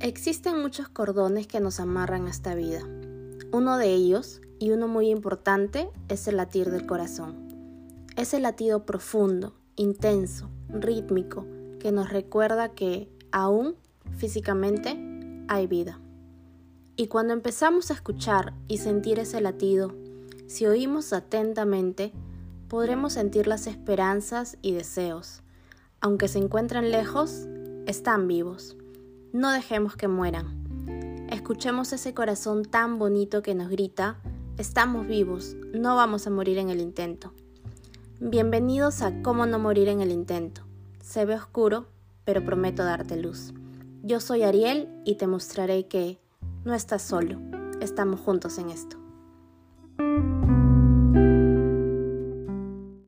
Existen muchos cordones que nos amarran a esta vida. Uno de ellos, y uno muy importante, es el latir del corazón. Ese latido profundo, intenso, rítmico, que nos recuerda que aún físicamente hay vida. Y cuando empezamos a escuchar y sentir ese latido, si oímos atentamente, podremos sentir las esperanzas y deseos. Aunque se encuentren lejos, están vivos. No dejemos que mueran. Escuchemos ese corazón tan bonito que nos grita, estamos vivos, no vamos a morir en el intento. Bienvenidos a Cómo no morir en el intento. Se ve oscuro, pero prometo darte luz. Yo soy Ariel y te mostraré que no estás solo, estamos juntos en esto.